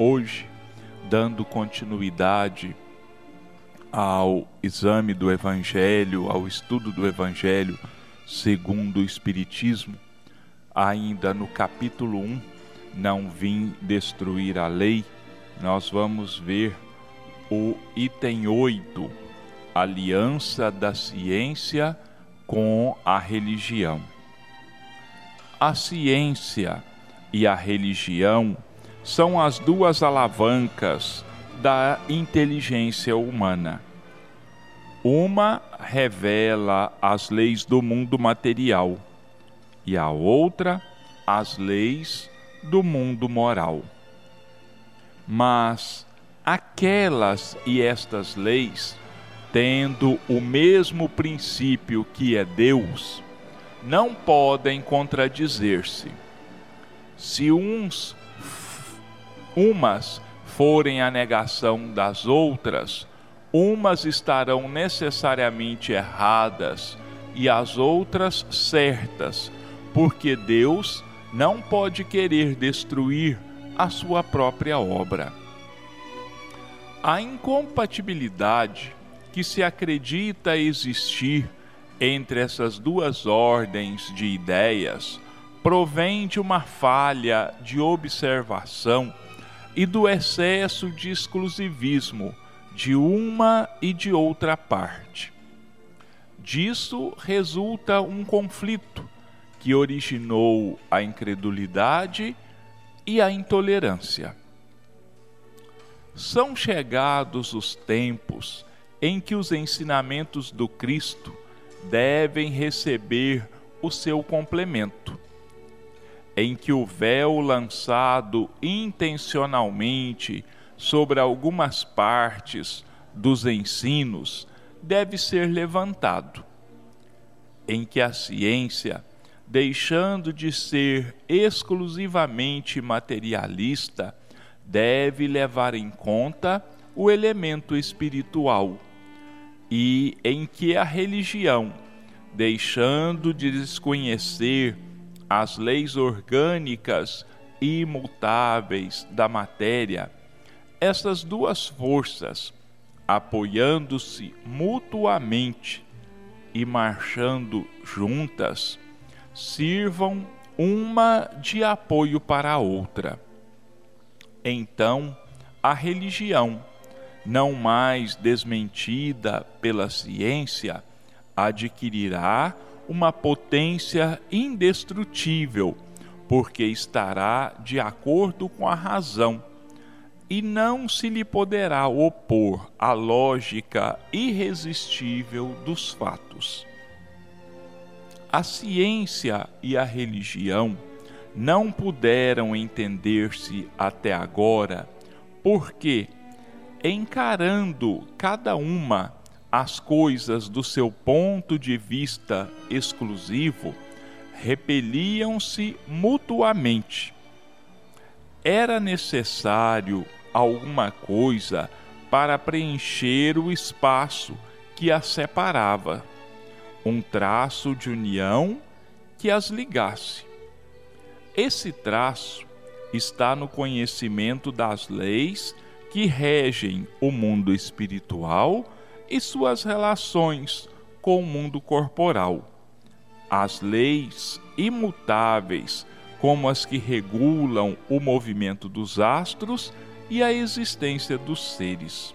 hoje, dando continuidade ao exame do Evangelho, ao estudo do Evangelho segundo o Espiritismo, ainda no capítulo 1, Não Vim Destruir a Lei, nós vamos ver o item 8, Aliança da Ciência com a Religião. A ciência e a religião são as duas alavancas da inteligência humana. Uma revela as leis do mundo material e a outra as leis do mundo moral. Mas aquelas e estas leis, tendo o mesmo princípio que é Deus, não podem contradizer-se. Se uns umas forem a negação das outras, umas estarão necessariamente erradas e as outras certas, porque Deus não pode querer destruir a sua própria obra. A incompatibilidade que se acredita existir entre essas duas ordens de ideias provém de uma falha de observação e do excesso de exclusivismo de uma e de outra parte. Disso resulta um conflito que originou a incredulidade e a intolerância. São chegados os tempos em que os ensinamentos do Cristo devem receber o seu complemento em que o véu lançado intencionalmente sobre algumas partes dos ensinos deve ser levantado, em que a ciência, deixando de ser exclusivamente materialista, deve levar em conta o elemento espiritual, e em que a religião, deixando de desconhecer as leis orgânicas imutáveis da matéria, essas duas forças, apoiando-se mutuamente e marchando juntas, sirvam uma de apoio para a outra. Então, a religião, não mais desmentida pela ciência, adquirirá uma potência indestrutível, porque estará de acordo com a razão, e não se lhe poderá opor a lógica irresistível dos fatos. A ciência e a religião não puderam entender-se até agora, porque, encarando cada uma as coisas do seu ponto de vista exclusivo repeliam-se mutuamente. Era necessário alguma coisa para preencher o espaço que as separava, um traço de união que as ligasse. Esse traço está no conhecimento das leis que regem o mundo espiritual e suas relações com o mundo corporal. As leis imutáveis, como as que regulam o movimento dos astros e a existência dos seres.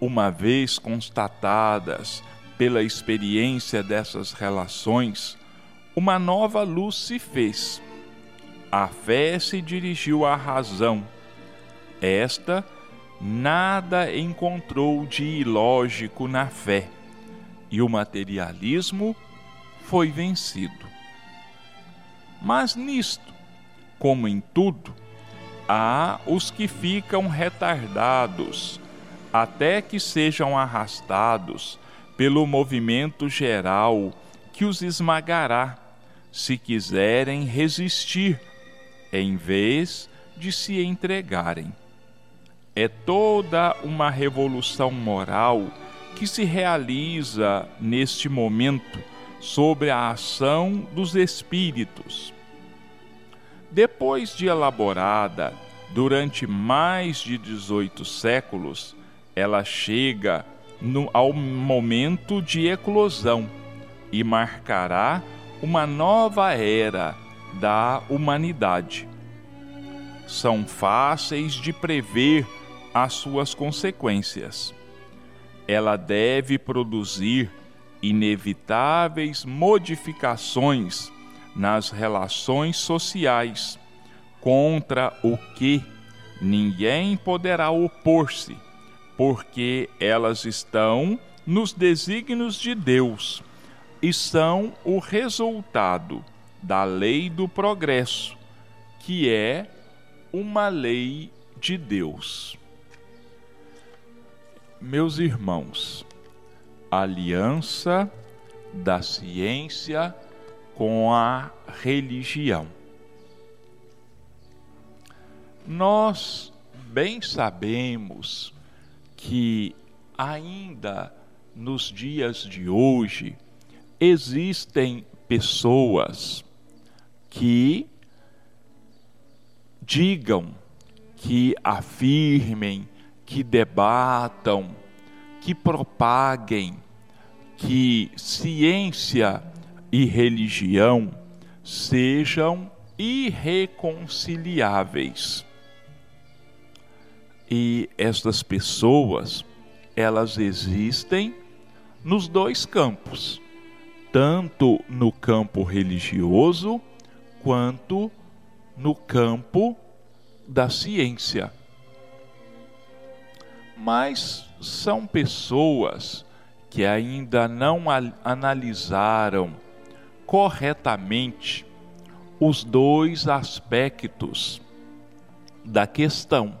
Uma vez constatadas pela experiência dessas relações, uma nova luz se fez. A fé se dirigiu à razão. Esta nada encontrou de ilógico na fé e o materialismo foi vencido. Mas nisto, como em tudo, há os que ficam retardados até que sejam arrastados pelo movimento geral que os esmagará, se quiserem resistir, em vez de se entregarem é toda uma revolução moral que se realiza neste momento sobre a ação dos espíritos. Depois de elaborada durante mais de 18 séculos, ela chega no, ao momento de eclosão e marcará uma nova era da humanidade. São fáceis de prever as suas consequências. Ela deve produzir inevitáveis modificações nas relações sociais, contra o que ninguém poderá opor-se, porque elas estão nos desígnios de Deus e são o resultado da lei do progresso, que é uma lei de Deus. Meus irmãos, aliança da ciência com a religião. Nós bem sabemos que ainda nos dias de hoje existem pessoas que digam, que afirmem, que debatam, que propaguem que ciência e religião sejam irreconciliáveis. E estas pessoas, elas existem nos dois campos, tanto no campo religioso quanto no campo da ciência. Mas são pessoas que ainda não analisaram corretamente os dois aspectos da questão.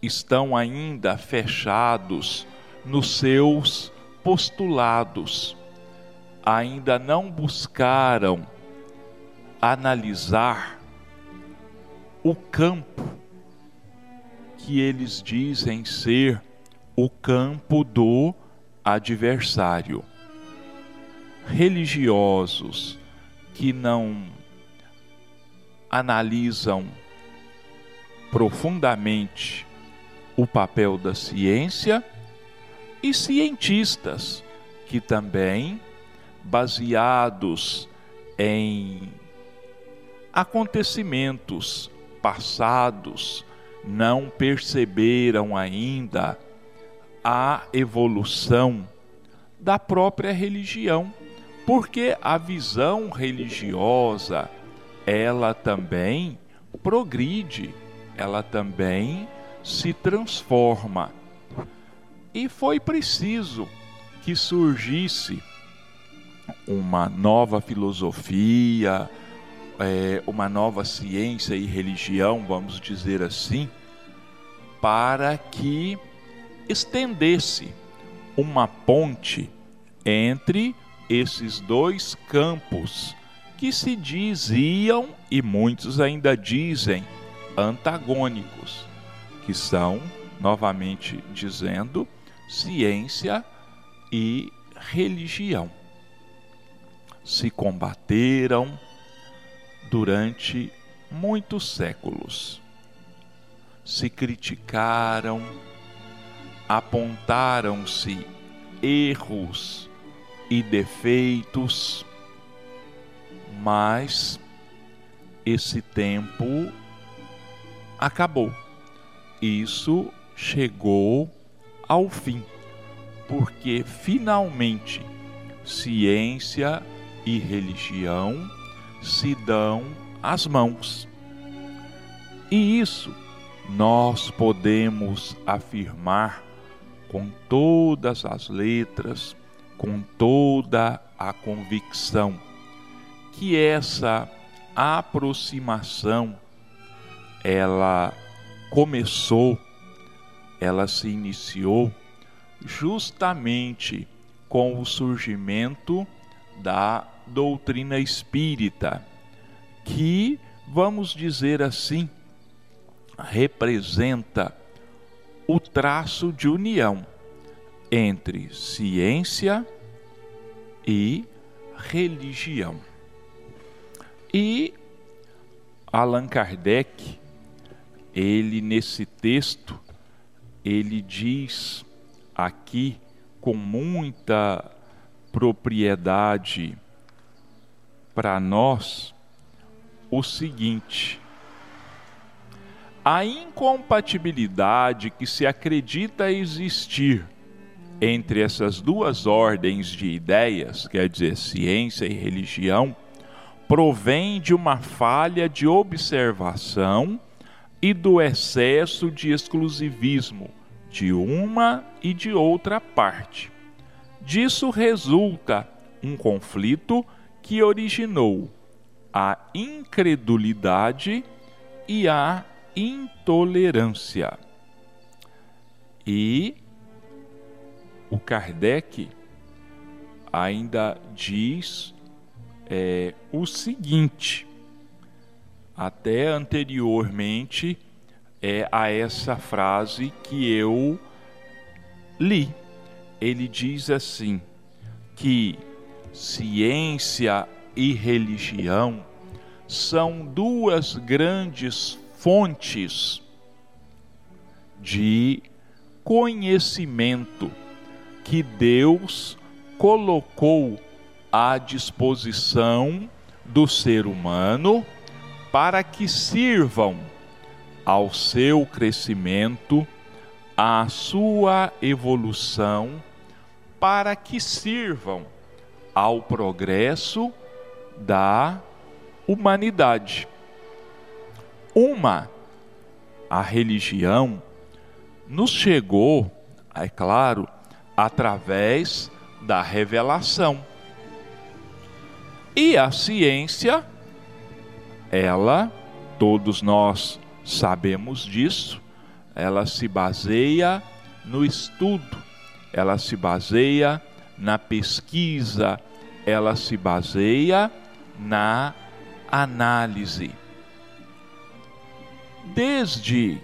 Estão ainda fechados nos seus postulados, ainda não buscaram analisar o campo que eles dizem ser o campo do adversário. Religiosos que não analisam profundamente o papel da ciência e cientistas que também, baseados em acontecimentos passados, não perceberam ainda a evolução da própria religião, porque a visão religiosa ela também progride, ela também se transforma. E foi preciso que surgisse uma nova filosofia, é, uma nova ciência e religião, vamos dizer assim, para que estendesse uma ponte entre esses dois campos que se diziam e muitos ainda dizem antagônicos, que são, novamente dizendo, ciência e religião. Se combateram durante muitos séculos. Se criticaram, apontaram-se erros e defeitos, mas esse tempo acabou. Isso chegou ao fim, porque finalmente ciência e religião se dão as mãos. E isso nós podemos afirmar com todas as letras, com toda a convicção, que essa aproximação ela começou, ela se iniciou justamente com o surgimento da doutrina espírita, que, vamos dizer assim, representa o traço de união entre ciência e religião. E Allan Kardec, ele nesse texto, ele diz aqui com muita propriedade para nós o seguinte: a incompatibilidade que se acredita existir entre essas duas ordens de ideias, quer dizer, ciência e religião, provém de uma falha de observação e do excesso de exclusivismo de uma e de outra parte. Disso resulta um conflito que originou a incredulidade e a intolerância. E o Kardec ainda diz é, o seguinte: até anteriormente é a essa frase que eu li. Ele diz assim que ciência e religião são duas grandes fontes de conhecimento que Deus colocou à disposição do ser humano para que sirvam ao seu crescimento, à sua evolução, para que sirvam ao progresso da humanidade. Uma, a religião, nos chegou, é claro, através da revelação. E a ciência ela, todos nós sabemos disso, ela se baseia no estudo, ela se baseia na pesquisa, ela se baseia na análise. Desde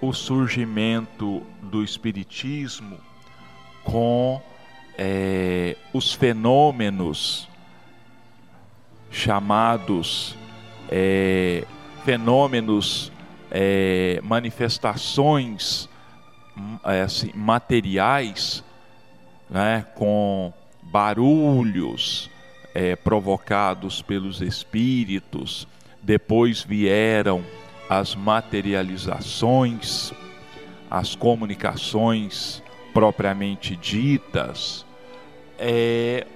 o surgimento do Espiritismo, com é, os fenômenos chamados é, fenômenos, é, manifestações é, assim, materiais, né, com barulhos é, provocados pelos espíritos, depois vieram as materializações, as comunicações propriamente ditas, é,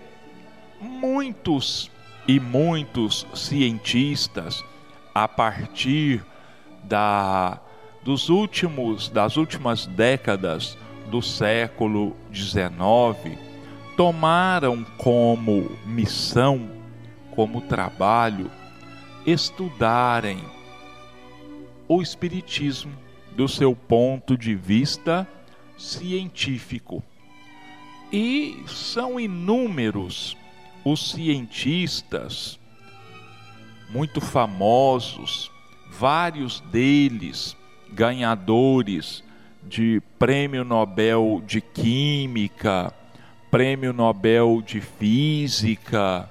muitos e muitos cientistas a partir da dos últimos das últimas décadas do século XIX tomaram como missão, como trabalho estudarem o espiritismo do seu ponto de vista científico. E são inúmeros os cientistas muito famosos, vários deles ganhadores de Prêmio Nobel de Química, Prêmio Nobel de Física,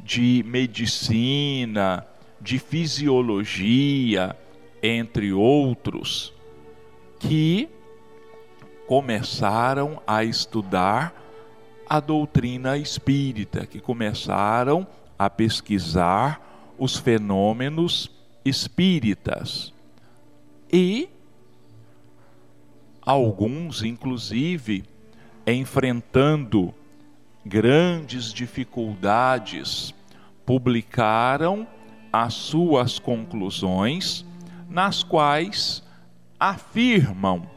de Medicina, de Fisiologia, entre outros, que começaram a estudar a doutrina espírita, que começaram a pesquisar os fenômenos espíritas. E alguns, inclusive, enfrentando grandes dificuldades, publicaram as suas conclusões, nas quais afirmam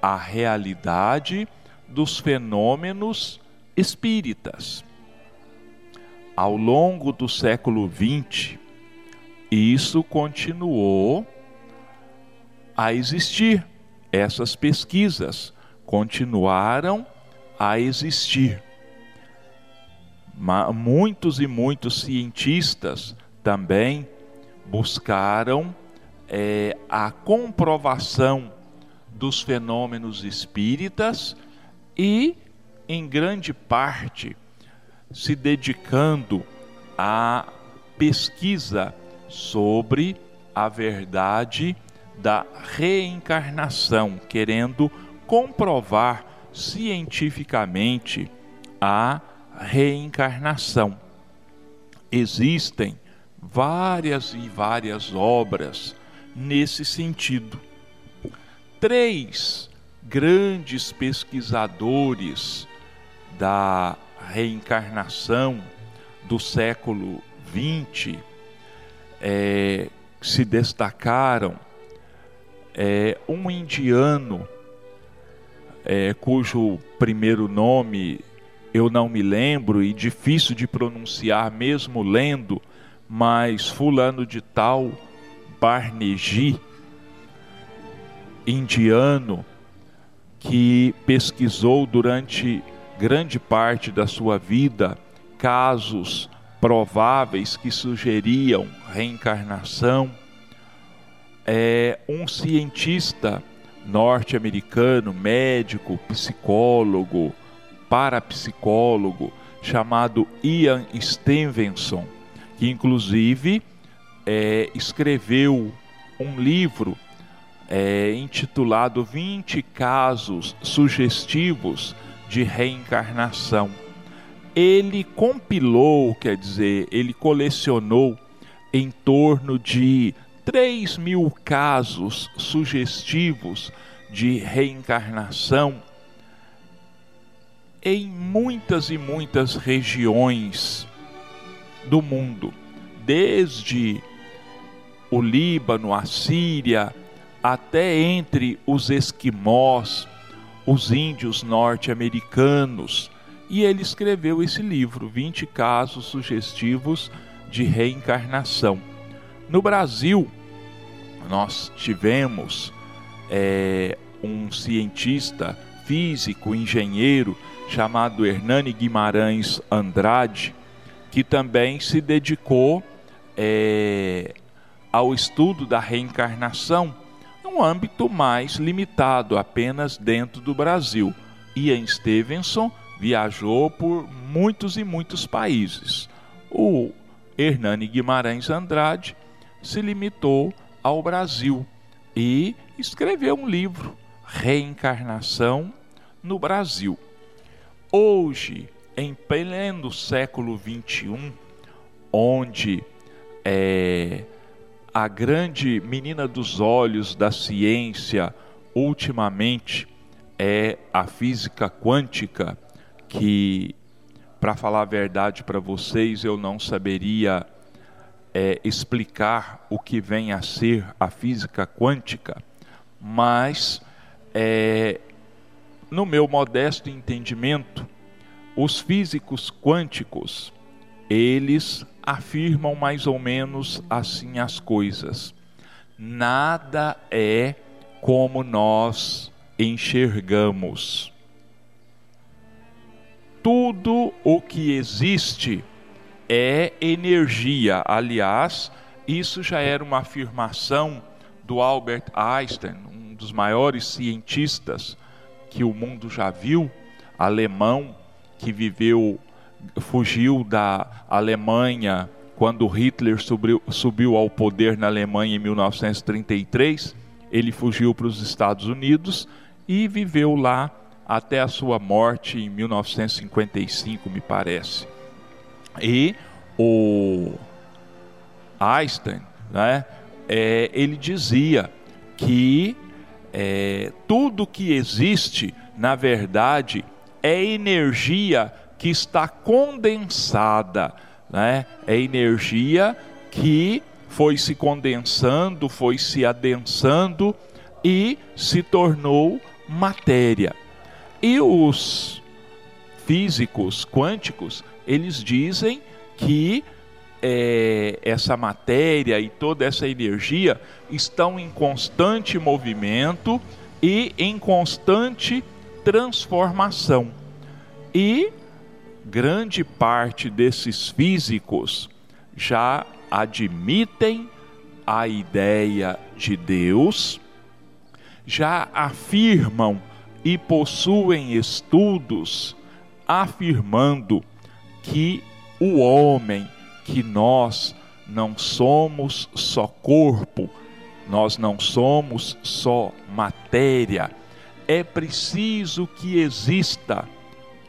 a realidade dos fenômenos espíritas ao longo do século XX, isso continuou a existir. Essas pesquisas continuaram a existir. Muitos e muitos cientistas também buscaram é, a comprovação dos fenômenos espíritas e, em grande parte, se dedicando à pesquisa sobre a verdade da reencarnação, querendo comprovar cientificamente a reencarnação. Existem várias e várias obras nesse sentido. Três grandes pesquisadores da reencarnação do século XX é, se destacaram. É, um indiano, é, cujo primeiro nome eu não me lembro e difícil de pronunciar mesmo lendo, mas fulano de tal, Barneji, indiano, que pesquisou durante grande parte da sua vida casos prováveis que sugeriam reencarnação. É um cientista norte-americano, médico, psicólogo, parapsicólogo, chamado Ian Stevenson, que inclusive é, escreveu um livro é, intitulado 20 Casos Sugestivos de Reencarnação. Ele compilou, quer dizer, ele colecionou em torno de 3 mil casos sugestivos de reencarnação em muitas e muitas regiões do mundo, desde o Líbano, a Síria, até entre os esquimós, os índios norte-americanos. E ele escreveu esse livro, 20 casos sugestivos de reencarnação. No Brasil, nós tivemos é, um cientista físico, engenheiro, chamado Hernani Guimarães Andrade, que também se dedicou é, ao estudo da reencarnação num âmbito mais limitado, apenas dentro do Brasil. Ian Stevenson viajou por muitos e muitos países. O Hernani Guimarães Andrade se limitou ao Brasil e escreveu um livro, Reencarnação no Brasil. Hoje, em pleno século XXI, onde é, a grande menina dos olhos da ciência ultimamente é a física quântica, que, para falar a verdade para vocês, eu não saberia é, explicar o que vem a ser a física quântica, mas é, no meu modesto entendimento, os físicos quânticos, eles afirmam mais ou menos assim as coisas. Nada é como nós enxergamos. Tudo o que existe é energia. Aliás, isso já era uma afirmação do Albert Einstein, um dos maiores cientistas que o mundo já viu, alemão que viveu, fugiu da Alemanha quando Hitler subiu, subiu ao poder na Alemanha em 1933. Ele fugiu para os Estados Unidos e viveu lá até a sua morte em 1955, me parece. E o Einstein, né, é, ele dizia que é, tudo que existe, na verdade, é energia que está condensada, né? é energia que foi se condensando, foi se adensando e se tornou matéria. E os físicos quânticos, eles dizem que é, essa matéria e toda essa energia estão em constante movimento e em constante transformação. E grande parte desses físicos já admitem a ideia de Deus, já afirmam e possuem estudos afirmando que o homem que nós não somos só corpo, nós não somos só matéria. É preciso que exista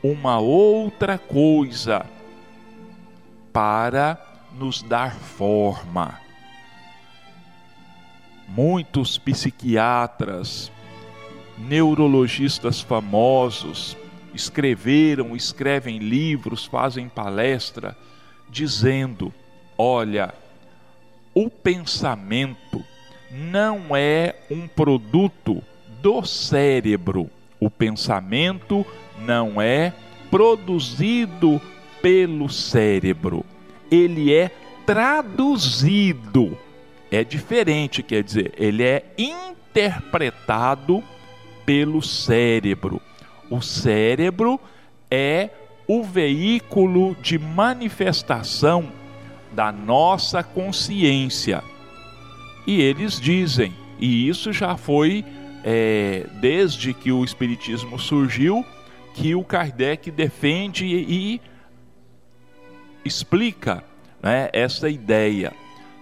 uma outra coisa para nos dar forma. Muitos psiquiatras, neurologistas famosos escreveram, escrevem livros, fazem palestra dizendo: olha, o pensamento não é um produto do cérebro. O pensamento não é produzido pelo cérebro. Ele é traduzido. É diferente, quer dizer, ele é interpretado pelo cérebro. O cérebro é o veículo de manifestação da nossa consciência. E eles dizem, e isso já foi é, desde que o Espiritismo surgiu, que o Kardec defende e explica né, essa ideia.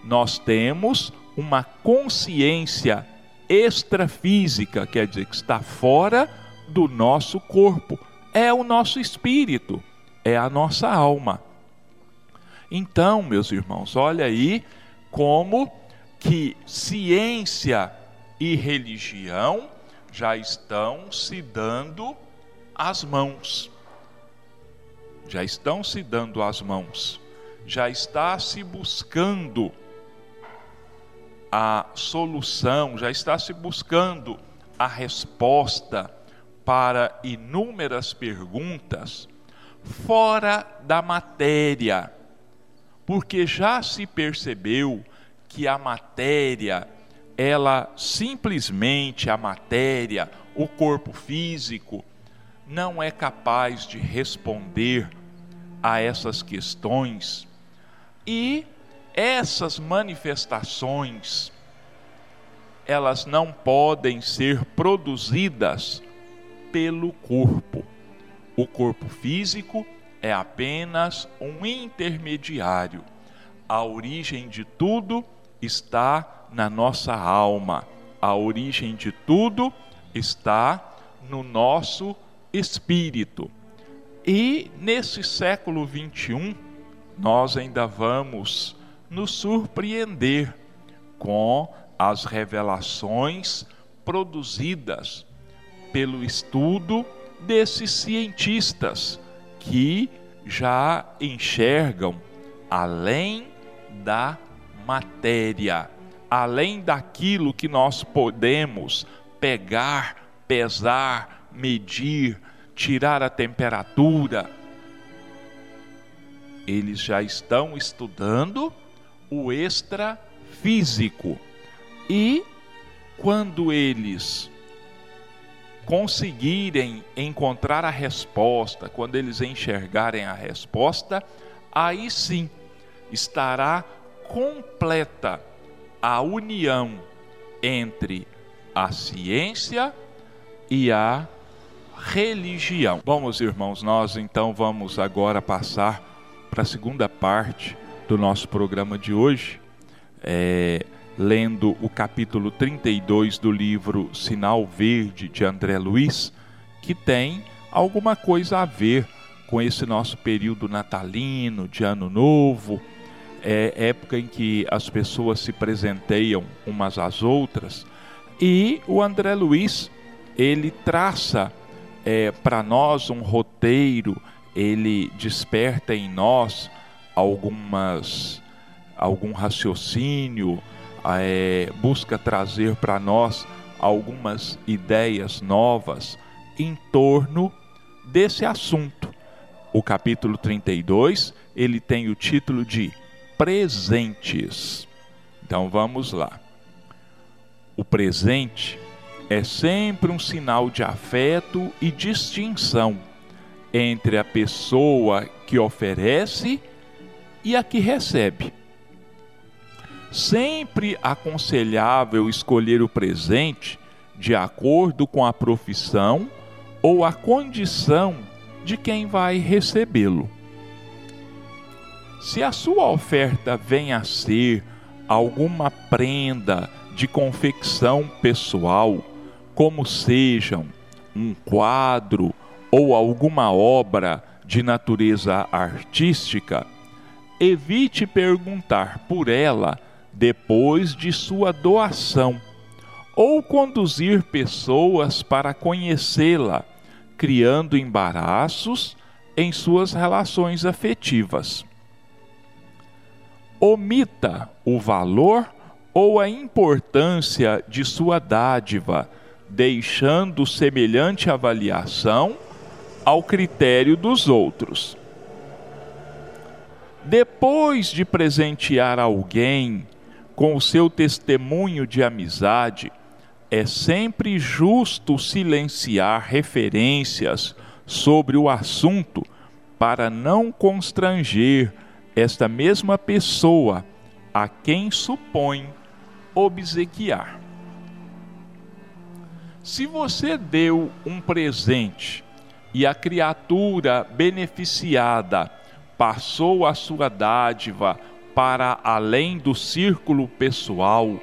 Nós temos uma consciência extrafísica, quer dizer, que está fora do nosso corpo. É o nosso espírito, é a nossa alma. Então, meus irmãos, olha aí como que ciência e religião já estão se dando as mãos. Já estão se dando as mãos. Já está se buscando a solução, já está se buscando a resposta para inúmeras perguntas fora da matéria, porque já se percebeu que a matéria, ela simplesmente a matéria, o corpo físico, não é capaz de responder a essas questões. E essas manifestações elas não podem ser produzidas pelo corpo. O corpo físico é apenas um intermediário. A origem de tudo está na nossa alma. A origem de tudo está no nosso espírito. E nesse século 21, nós ainda vamos nos surpreender com as revelações produzidas pelo estudo desses cientistas que já enxergam além da matéria, além daquilo que nós podemos pegar, pesar, medir, tirar a temperatura. Eles já estão estudando o extrafísico. E quando eles conseguirem encontrar a resposta, quando eles enxergarem a resposta, aí sim estará completa a união entre a ciência e a religião. Bom, meus irmãos, nós então vamos agora passar para a segunda parte do nosso programa de hoje, é, lendo o capítulo 32 do livro Sinal Verde de André Luiz, que tem alguma coisa a ver com esse nosso período natalino, de Ano Novo, é época em que as pessoas se presenteiam umas às outras, e o André Luiz ele traça é, para nós um roteiro, ele desperta em nós algumas algum raciocínio, é, busca trazer para nós algumas ideias novas em torno desse assunto. O capítulo 32, ele tem o título de Presentes. Então vamos lá. O presente é sempre um sinal de afeto e distinção entre a pessoa que oferece e a que recebe. Sempre aconselhável escolher o presente de acordo com a profissão ou a condição de quem vai recebê-lo. Se a sua oferta vem a ser alguma prenda de confecção pessoal, como sejam um quadro ou alguma obra de natureza artística, evite perguntar por ela depois de sua doação ou conduzir pessoas para conhecê-la, criando embaraços em suas relações afetivas. Omita o valor ou a importância de sua dádiva, deixando semelhante avaliação ao critério dos outros. Depois de presentear alguém com o seu testemunho de amizade, é sempre justo silenciar referências sobre o assunto para não constranger esta mesma pessoa a quem supõe obsequiar. Se você deu um presente e a criatura beneficiada passou a sua dádiva para além do círculo pessoal,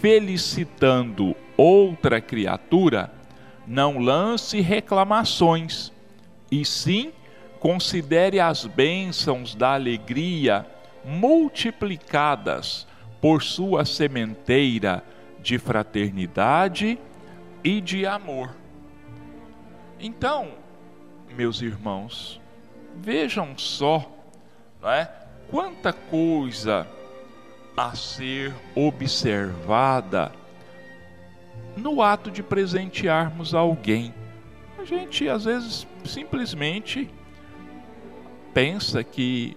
felicitando outra criatura, não lance reclamações, e sim considere as bênçãos da alegria multiplicadas por sua sementeira de fraternidade e de amor. Então, meus irmãos, vejam só, não é? Quanta coisa a ser observada no ato de presentearmos alguém. A gente às vezes simplesmente pensa que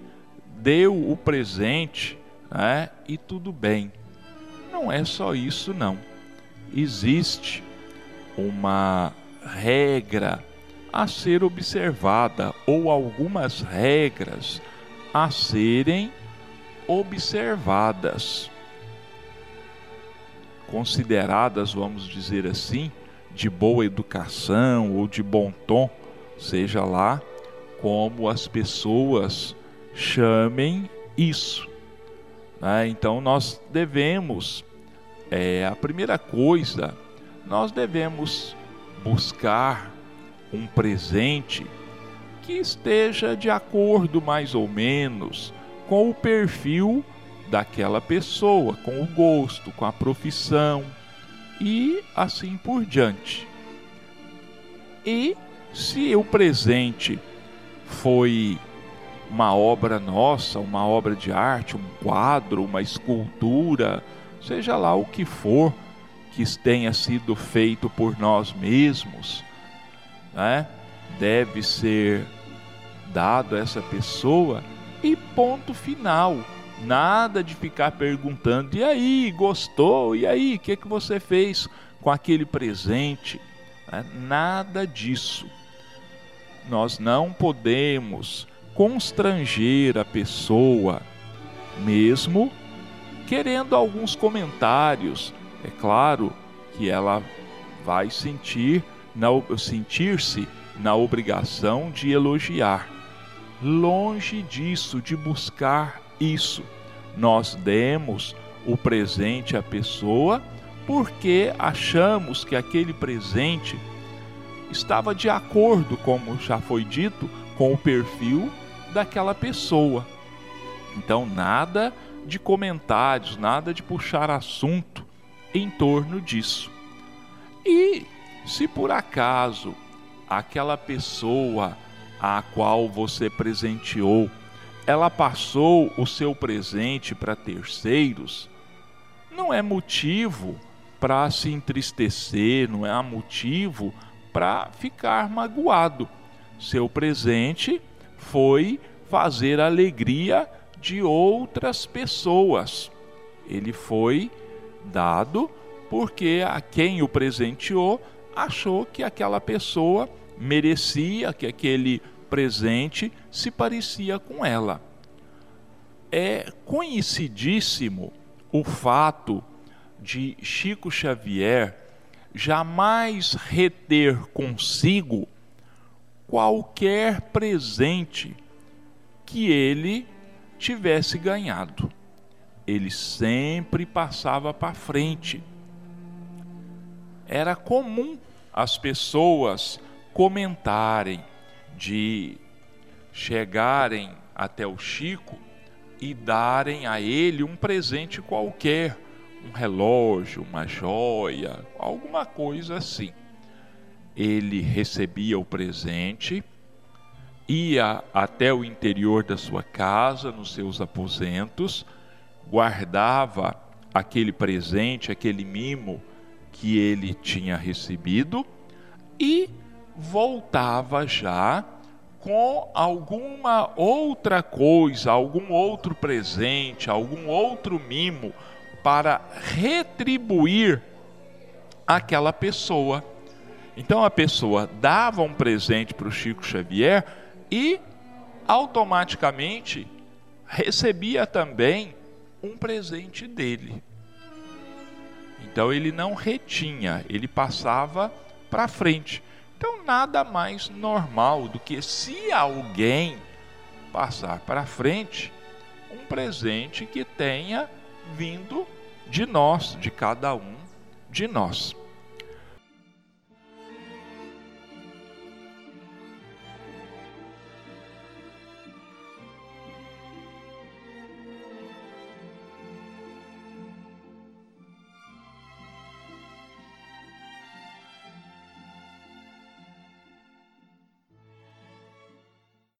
deu o presente né, e tudo bem. Não é só isso, não. Existe uma regra a ser observada ou algumas regras a serem observadas consideradas, vamos dizer assim, de boa educação ou de bom tom, seja lá como as pessoas chamem isso. Né? Então nós devemos, é, a primeira coisa, nós devemos buscar um presente que esteja de acordo mais ou menos com o perfil daquela pessoa, com o gosto, com a profissão e assim por diante. E se o presente foi uma obra nossa, uma obra de arte, um quadro, uma escultura, seja lá o que for que tenha sido feito por nós mesmos, né? deve ser dado a essa pessoa e ponto final Nada de ficar perguntando: e aí, gostou? E aí, o que, que você fez com aquele presente? É, nada disso. Nós não podemos constranger a pessoa, mesmo querendo alguns comentários. É claro que ela vai sentir sentir-se na obrigação de elogiar. Longe disso, de buscar isso. Nós demos o presente à pessoa porque achamos que aquele presente estava de acordo, como já foi dito, com o perfil daquela pessoa. Então, nada de comentários, nada de puxar assunto em torno disso. E se por acaso aquela pessoa a qual você presenteou ela passou o seu presente para terceiros, não é motivo para se entristecer, não é motivo para ficar magoado. Seu presente foi fazer a alegria de outras pessoas. Ele foi dado porque a quem o presenteou achou que aquela pessoa merecia que aquele presente se parecia com ela. É conhecidíssimo o fato de Chico Xavier jamais reter consigo qualquer presente que ele tivesse ganhado. Ele sempre passava para frente. Era comum as pessoas comentarem de chegarem até o Chico e darem a ele um presente qualquer, um relógio, uma joia, alguma coisa assim. Ele recebia o presente, ia até o interior da sua casa, nos seus aposentos, guardava aquele presente, aquele mimo que ele tinha recebido e voltava já com alguma outra coisa, algum outro presente, algum outro mimo para retribuir aquela pessoa. Então a pessoa dava um presente para o Chico Xavier e automaticamente recebia também um presente dele. Então ele não retinha, ele passava para frente. Então, nada mais normal do que se alguém passar para frente um presente que tenha vindo de nós, de cada um de nós.